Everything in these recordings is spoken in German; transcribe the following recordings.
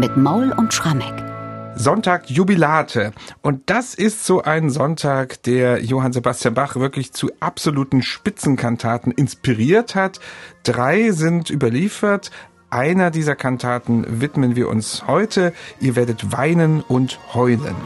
mit Maul und Schrammeck. Sonntag Jubilate. Und das ist so ein Sonntag, der Johann Sebastian Bach wirklich zu absoluten Spitzenkantaten inspiriert hat. Drei sind überliefert. Einer dieser Kantaten widmen wir uns heute. Ihr werdet weinen und heulen.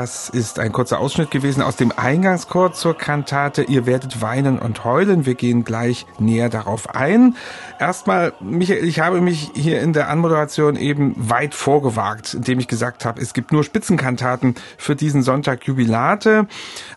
Das ist ein kurzer Ausschnitt gewesen aus dem Eingangschor zur Kantate Ihr werdet weinen und heulen. Wir gehen gleich näher darauf ein. Erstmal, Michael, ich habe mich hier in der Anmoderation eben weit vorgewagt, indem ich gesagt habe, es gibt nur Spitzenkantaten für diesen Sonntag Jubilate.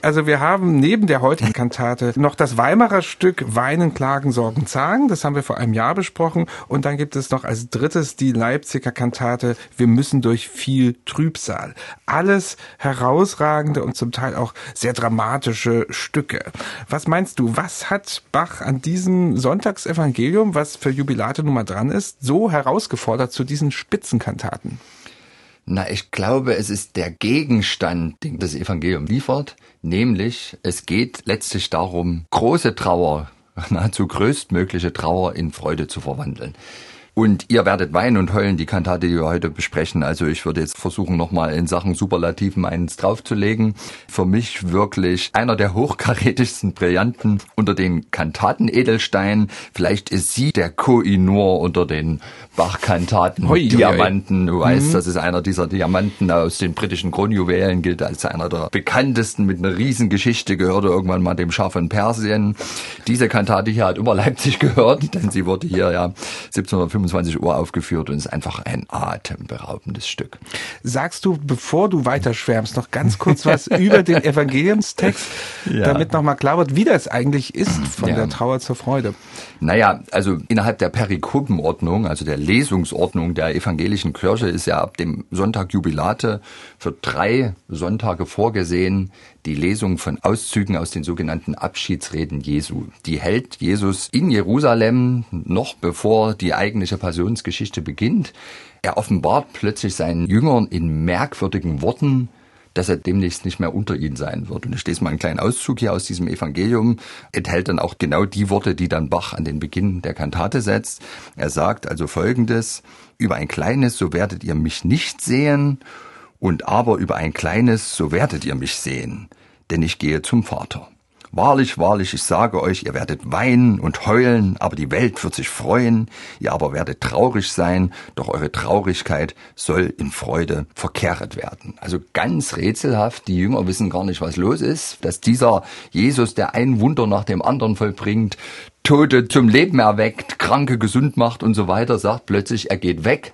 Also wir haben neben der heutigen Kantate noch das Weimarer Stück Weinen, Klagen, Sorgen, Zagen. Das haben wir vor einem Jahr besprochen. Und dann gibt es noch als drittes die Leipziger Kantate Wir müssen durch viel Trübsal. Alles herausragende und zum Teil auch sehr dramatische Stücke. Was meinst du, was hat Bach an diesem Sonntagsevangelium, was für Jubilate Nummer dran ist, so herausgefordert zu diesen Spitzenkantaten? Na, ich glaube, es ist der Gegenstand, den das Evangelium liefert, nämlich es geht letztlich darum, große Trauer, nahezu größtmögliche Trauer in Freude zu verwandeln. Und ihr werdet weinen und heulen, die Kantate, die wir heute besprechen. Also ich würde jetzt versuchen, nochmal in Sachen Superlativen eins draufzulegen. Für mich wirklich einer der hochkarätigsten Brillanten unter den Kantaten Edelstein. Vielleicht ist sie der Koinur unter den Bach-Kantaten Diamanten. Du weißt, mhm. das ist einer dieser Diamanten aus den britischen Kronjuwelen, gilt als einer der bekanntesten mit einer Riesengeschichte, gehörte irgendwann mal dem Schah von Persien. Diese Kantate hier hat über Leipzig gehört, denn sie wurde hier ja 1750 25 Uhr aufgeführt und ist einfach ein atemberaubendes Stück. Sagst du, bevor du weiter schwärmst, noch ganz kurz was über den Evangeliumstext, ja. damit nochmal klar wird, wie das eigentlich ist von ja. der Trauer zur Freude? Naja, also innerhalb der Perikopenordnung, also der Lesungsordnung der evangelischen Kirche ist ja ab dem Sonntag Jubilate für drei Sonntage vorgesehen, die Lesung von Auszügen aus den sogenannten Abschiedsreden Jesu. Die hält Jesus in Jerusalem noch bevor die eigentliche Passionsgeschichte beginnt. Er offenbart plötzlich seinen Jüngern in merkwürdigen Worten, dass er demnächst nicht mehr unter ihnen sein wird. Und ich lese mal einen kleinen Auszug hier aus diesem Evangelium, enthält dann auch genau die Worte, die dann Bach an den Beginn der Kantate setzt. Er sagt also folgendes, über ein kleines, so werdet ihr mich nicht sehen, und aber über ein kleines, so werdet ihr mich sehen, denn ich gehe zum Vater. Wahrlich, wahrlich, ich sage euch, ihr werdet weinen und heulen, aber die Welt wird sich freuen, ihr aber werdet traurig sein, doch eure Traurigkeit soll in Freude verkehret werden. Also ganz rätselhaft, die Jünger wissen gar nicht, was los ist, dass dieser Jesus, der ein Wunder nach dem anderen vollbringt, Tote zum Leben erweckt, Kranke gesund macht und so weiter, sagt plötzlich, er geht weg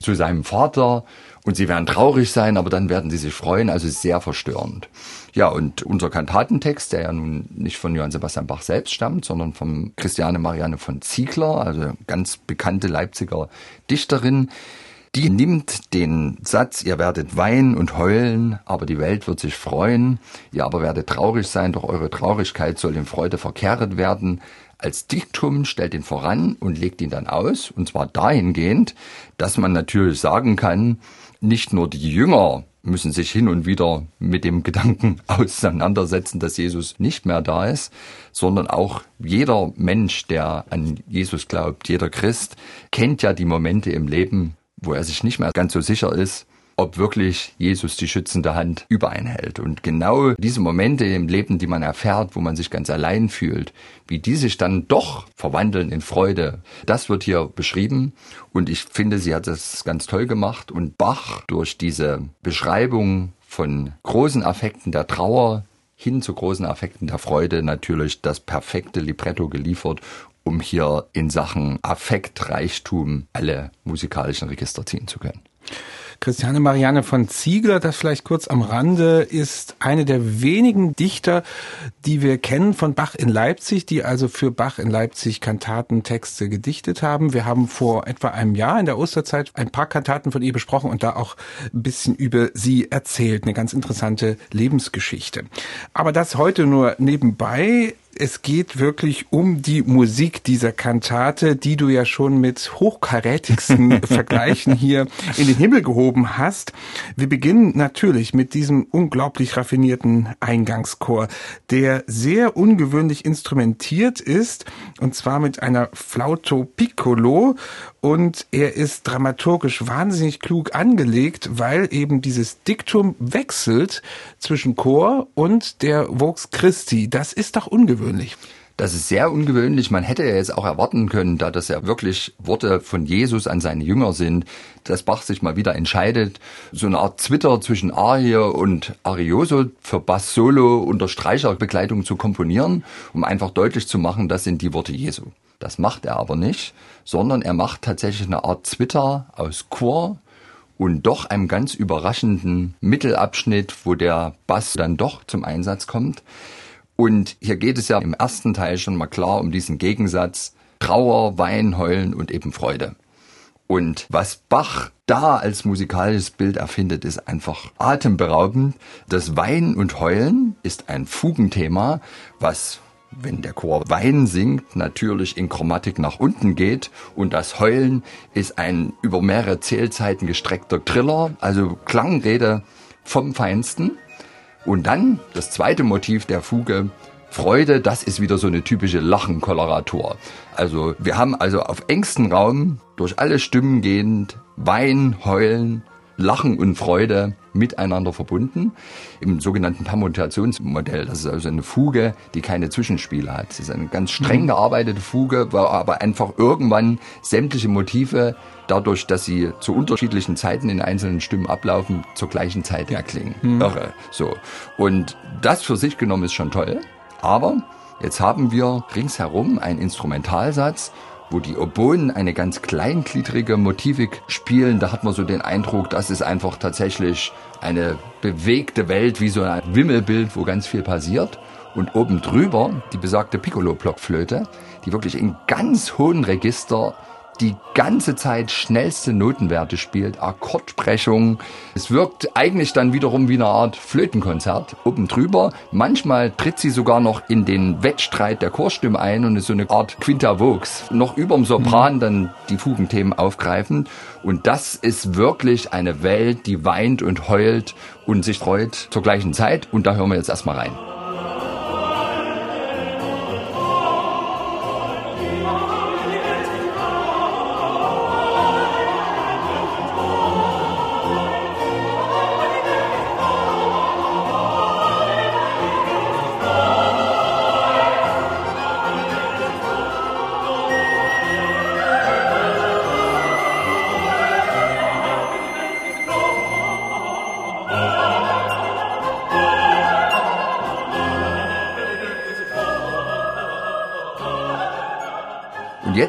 zu seinem Vater und sie werden traurig sein, aber dann werden sie sich freuen, also sehr verstörend. Ja, und unser Kantatentext, der ja nun nicht von Johann Sebastian Bach selbst stammt, sondern von Christiane Marianne von Ziegler, also ganz bekannte Leipziger Dichterin, die nimmt den Satz, ihr werdet weinen und heulen, aber die Welt wird sich freuen, ihr aber werdet traurig sein, doch eure Traurigkeit soll in Freude verkehret werden, als Diktum, stellt ihn voran und legt ihn dann aus, und zwar dahingehend, dass man natürlich sagen kann, nicht nur die Jünger müssen sich hin und wieder mit dem Gedanken auseinandersetzen, dass Jesus nicht mehr da ist, sondern auch jeder Mensch, der an Jesus glaubt, jeder Christ, kennt ja die Momente im Leben, wo er sich nicht mehr ganz so sicher ist, ob wirklich Jesus die schützende Hand über einen hält. Und genau diese Momente im Leben, die man erfährt, wo man sich ganz allein fühlt, wie die sich dann doch verwandeln in Freude, das wird hier beschrieben. Und ich finde, sie hat das ganz toll gemacht. Und Bach durch diese Beschreibung von großen Affekten der Trauer hin zu großen Affekten der Freude natürlich das perfekte Libretto geliefert, um hier in Sachen Affektreichtum alle musikalischen Register ziehen zu können. Christiane Marianne von Ziegler, das vielleicht kurz am Rande, ist eine der wenigen Dichter, die wir kennen von Bach in Leipzig, die also für Bach in Leipzig Kantatentexte gedichtet haben. Wir haben vor etwa einem Jahr in der Osterzeit ein paar Kantaten von ihr besprochen und da auch ein bisschen über sie erzählt. Eine ganz interessante Lebensgeschichte. Aber das heute nur nebenbei es geht wirklich um die Musik dieser Kantate, die du ja schon mit hochkarätigsten Vergleichen hier in den Himmel gehoben hast. Wir beginnen natürlich mit diesem unglaublich raffinierten Eingangschor, der sehr ungewöhnlich instrumentiert ist, und zwar mit einer Flauto Piccolo und er ist dramaturgisch wahnsinnig klug angelegt, weil eben dieses Diktum wechselt zwischen Chor und der Vox Christi. Das ist doch ungewöhnlich. Das ist sehr ungewöhnlich. Man hätte ja jetzt auch erwarten können, da das ja wirklich Worte von Jesus an seine Jünger sind, dass Bach sich mal wieder entscheidet, so eine Art Twitter zwischen Arie und Arioso für Bass Solo unter Streicherbegleitung zu komponieren, um einfach deutlich zu machen, das sind die Worte Jesu. Das macht er aber nicht, sondern er macht tatsächlich eine Art Twitter aus Chor und doch einem ganz überraschenden Mittelabschnitt, wo der Bass dann doch zum Einsatz kommt. Und hier geht es ja im ersten Teil schon mal klar um diesen Gegensatz Trauer, Wein, Heulen und eben Freude. Und was Bach da als musikalisches Bild erfindet, ist einfach atemberaubend. Das Weinen und Heulen ist ein Fugenthema, was wenn der Chor Wein singt, natürlich in Chromatik nach unten geht und das Heulen ist ein über mehrere Zählzeiten gestreckter Triller, also Klangrede vom Feinsten. Und dann das zweite Motiv der Fuge, Freude, das ist wieder so eine typische Lachenkoloratur. Also wir haben also auf engstem Raum durch alle Stimmen gehend Wein, Heulen, Lachen und Freude miteinander verbunden. Im sogenannten Permutationsmodell, das ist also eine Fuge, die keine Zwischenspiele hat. Das ist eine ganz streng mhm. gearbeitete Fuge, wo aber einfach irgendwann sämtliche Motive dadurch, dass sie zu unterschiedlichen Zeiten in einzelnen Stimmen ablaufen, zur gleichen Zeit erklingen. Mhm. Irre. So. Und das für sich genommen ist schon toll. Aber jetzt haben wir ringsherum einen Instrumentalsatz, wo die Oboen eine ganz kleingliedrige Motivik spielen. Da hat man so den Eindruck, das ist einfach tatsächlich eine bewegte Welt, wie so ein Wimmelbild, wo ganz viel passiert. Und oben drüber die besagte Piccolo-Blockflöte, die wirklich in ganz hohen Register die ganze Zeit schnellste Notenwerte spielt, Akkordbrechung. Es wirkt eigentlich dann wiederum wie eine Art Flötenkonzert oben drüber. Manchmal tritt sie sogar noch in den Wettstreit der Chorstimme ein und ist so eine Art Quinta Vox. Noch überm Sopran dann die Fugenthemen aufgreifen. Und das ist wirklich eine Welt, die weint und heult und sich freut zur gleichen Zeit. Und da hören wir jetzt erstmal rein.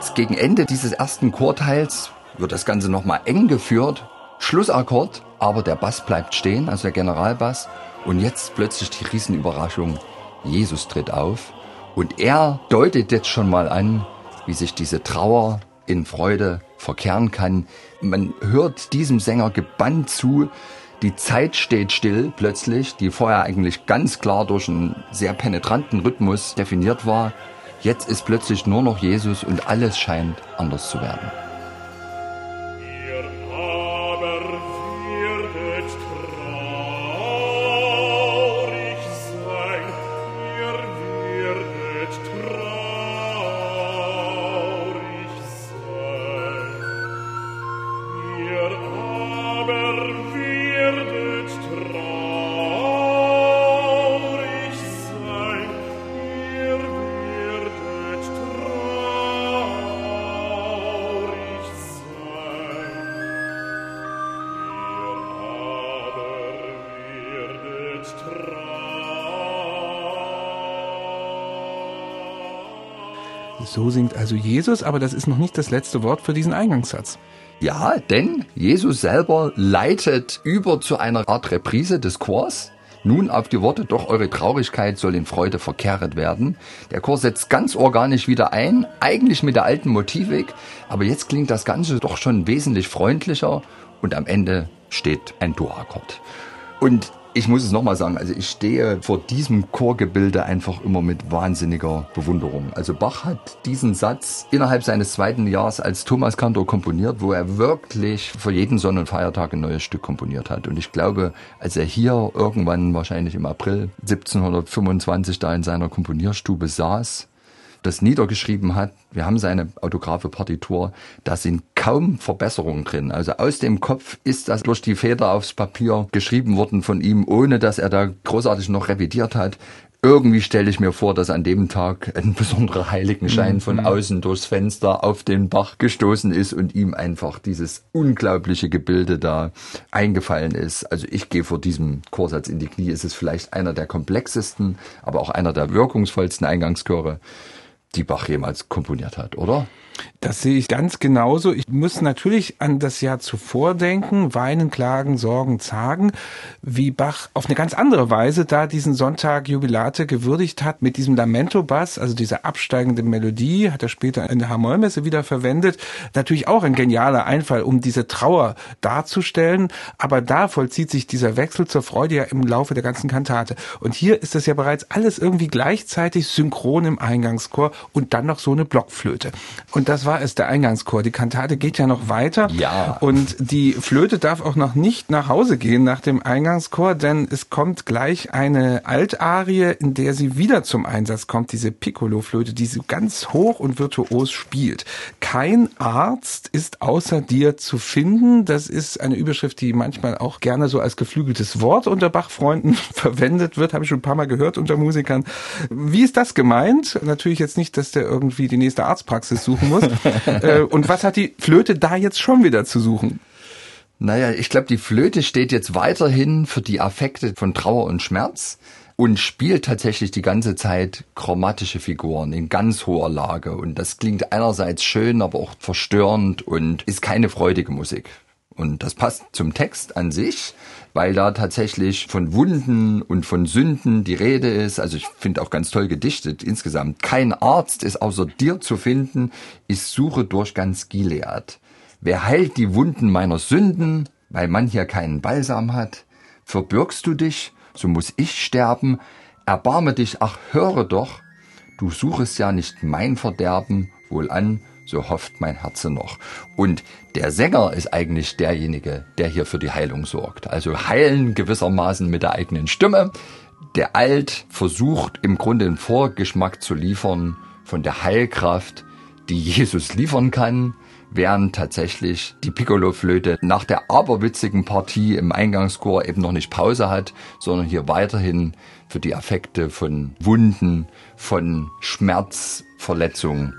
Jetzt gegen Ende dieses ersten Chorteils wird das Ganze nochmal eng geführt. Schlussakkord, aber der Bass bleibt stehen, also der Generalbass. Und jetzt plötzlich die Riesenüberraschung. Jesus tritt auf und er deutet jetzt schon mal an, wie sich diese Trauer in Freude verkehren kann. Man hört diesem Sänger gebannt zu. Die Zeit steht still plötzlich, die vorher eigentlich ganz klar durch einen sehr penetranten Rhythmus definiert war. Jetzt ist plötzlich nur noch Jesus und alles scheint anders zu werden. So singt also Jesus, aber das ist noch nicht das letzte Wort für diesen Eingangssatz. Ja, denn Jesus selber leitet über zu einer Art Reprise des Chors. Nun auf die Worte, doch eure Traurigkeit soll in Freude verkehret werden. Der Chor setzt ganz organisch wieder ein, eigentlich mit der alten Motivik, aber jetzt klingt das Ganze doch schon wesentlich freundlicher und am Ende steht ein Dur-Akkord. Und ich muss es nochmal sagen, also ich stehe vor diesem Chorgebilde einfach immer mit wahnsinniger Bewunderung. Also Bach hat diesen Satz innerhalb seines zweiten Jahres als Thomas Kantor komponiert, wo er wirklich für jeden Sonn- und Feiertag ein neues Stück komponiert hat. Und ich glaube, als er hier irgendwann wahrscheinlich im April 1725 da in seiner Komponierstube saß, das niedergeschrieben hat, wir haben seine autographe Partitur, da sind kaum Verbesserungen drin. Also aus dem Kopf ist das durch die Feder aufs Papier geschrieben worden von ihm, ohne dass er da großartig noch revidiert hat. Irgendwie stelle ich mir vor, dass an dem Tag ein besonderer Heiligenschein von mhm. außen durchs Fenster auf den Bach gestoßen ist und ihm einfach dieses unglaubliche Gebilde da eingefallen ist. Also ich gehe vor diesem Chorsatz in die Knie. Es ist vielleicht einer der komplexesten, aber auch einer der wirkungsvollsten Eingangschöre die Bach jemals komponiert hat, oder? Das sehe ich ganz genauso. Ich muss natürlich an das Jahr zuvor denken, weinen, klagen, sorgen, zagen, wie Bach auf eine ganz andere Weise da diesen Sonntag Jubilate gewürdigt hat mit diesem Lamento-Bass, also dieser absteigende Melodie, hat er später in der Hamollmesse wieder verwendet. Natürlich auch ein genialer Einfall, um diese Trauer darzustellen, aber da vollzieht sich dieser Wechsel zur Freude ja im Laufe der ganzen Kantate. Und hier ist das ja bereits alles irgendwie gleichzeitig synchron im Eingangschor und dann noch so eine Blockflöte. Und das war war es, der Eingangschor. Die Kantate geht ja noch weiter. Ja. Und die Flöte darf auch noch nicht nach Hause gehen nach dem Eingangschor, denn es kommt gleich eine Altarie, in der sie wieder zum Einsatz kommt, diese Piccolo-Flöte, die sie ganz hoch und virtuos spielt. Kein Arzt ist außer dir zu finden. Das ist eine Überschrift, die manchmal auch gerne so als geflügeltes Wort unter Bachfreunden verwendet wird, habe ich schon ein paar Mal gehört unter Musikern. Wie ist das gemeint? Natürlich jetzt nicht, dass der irgendwie die nächste Arztpraxis suchen muss, äh, und was hat die Flöte da jetzt schon wieder zu suchen? Naja, ich glaube, die Flöte steht jetzt weiterhin für die Affekte von Trauer und Schmerz und spielt tatsächlich die ganze Zeit chromatische Figuren in ganz hoher Lage. Und das klingt einerseits schön, aber auch verstörend und ist keine freudige Musik. Und das passt zum Text an sich, weil da tatsächlich von Wunden und von Sünden die Rede ist. Also ich finde auch ganz toll gedichtet insgesamt. Kein Arzt ist außer dir zu finden. Ich suche durch ganz Gilead. Wer heilt die Wunden meiner Sünden, weil man hier keinen Balsam hat? Verbürgst du dich, so muss ich sterben. Erbarme dich, ach höre doch. Du suchest ja nicht mein Verderben, wohlan, so hofft mein Herze noch. Und der Sänger ist eigentlich derjenige, der hier für die Heilung sorgt. Also heilen gewissermaßen mit der eigenen Stimme. Der Alt versucht im Grunde einen Vorgeschmack zu liefern von der Heilkraft, die Jesus liefern kann, während tatsächlich die Piccolo-Flöte nach der aberwitzigen Partie im Eingangschor eben noch nicht Pause hat, sondern hier weiterhin für die Affekte von Wunden, von Schmerz, Verletzungen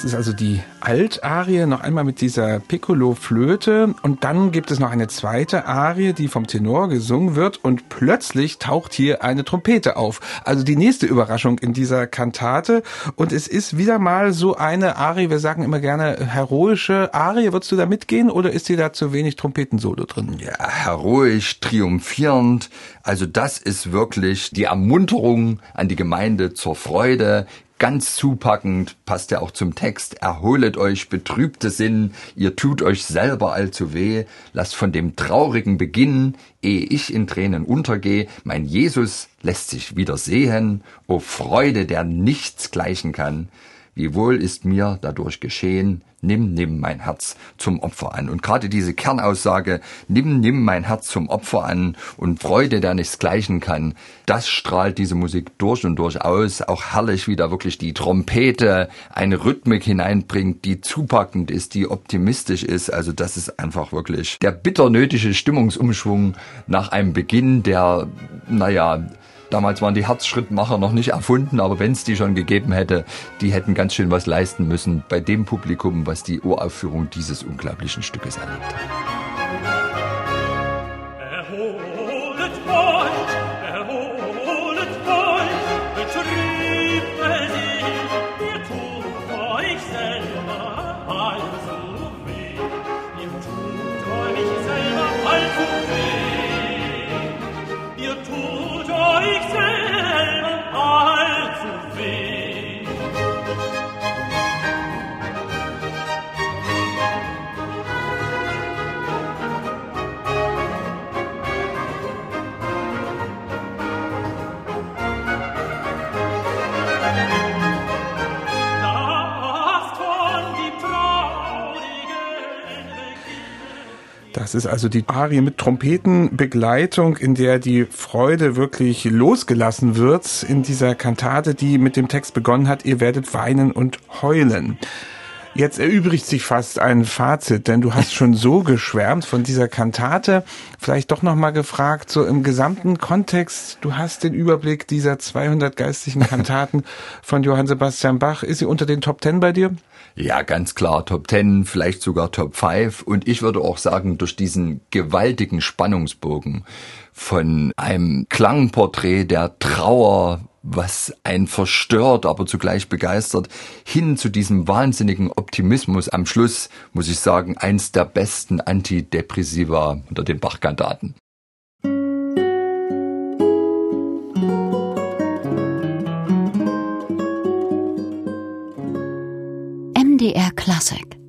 steht. ist also die Altarie, noch einmal mit dieser Piccolo-Flöte. Und dann gibt es noch eine zweite Arie, die vom Tenor gesungen wird. Und plötzlich taucht hier eine Trompete auf. Also die nächste Überraschung in dieser Kantate. Und es ist wieder mal so eine Arie, wir sagen immer gerne heroische Arie. Würdest du da mitgehen oder ist dir da zu wenig Trompetensolo drin? Ja, heroisch, triumphierend. Also das ist wirklich die Ermunterung an die Gemeinde zur Freude ganz zupackend, passt ja auch zum Text. Erholet euch, betrübte Sinn, ihr tut euch selber allzu weh, lasst von dem Traurigen beginnen, ehe ich in Tränen untergehe. Mein Jesus lässt sich wieder sehen, o Freude, der nichts gleichen kann. Wie wohl ist mir dadurch geschehen, nimm, nimm mein Herz zum Opfer an. Und gerade diese Kernaussage, nimm, nimm mein Herz zum Opfer an und Freude, der nichts gleichen kann, das strahlt diese Musik durch und durch aus. Auch herrlich, wie da wirklich die Trompete eine Rhythmik hineinbringt, die zupackend ist, die optimistisch ist. Also das ist einfach wirklich der bitter nötige Stimmungsumschwung nach einem Beginn, der, naja, Damals waren die Herzschrittmacher noch nicht erfunden, aber wenn es die schon gegeben hätte, die hätten ganz schön was leisten müssen bei dem Publikum, was die Uraufführung dieses unglaublichen Stückes erlebt hat. Das ist also die Arie mit Trompetenbegleitung, in der die Freude wirklich losgelassen wird in dieser Kantate, die mit dem Text begonnen hat, ihr werdet weinen und heulen. Jetzt erübrigt sich fast ein Fazit, denn du hast schon so geschwärmt von dieser Kantate. Vielleicht doch nochmal gefragt, so im gesamten Kontext, du hast den Überblick dieser 200 geistlichen Kantaten von Johann Sebastian Bach. Ist sie unter den Top Ten bei dir? Ja, ganz klar, Top Ten, vielleicht sogar Top Five. Und ich würde auch sagen, durch diesen gewaltigen Spannungsbogen von einem Klangporträt der Trauer, was einen verstört, aber zugleich begeistert, hin zu diesem wahnsinnigen Optimismus am Schluss, muss ich sagen, eins der besten Antidepressiva unter den Bachkantaten. MDR Classic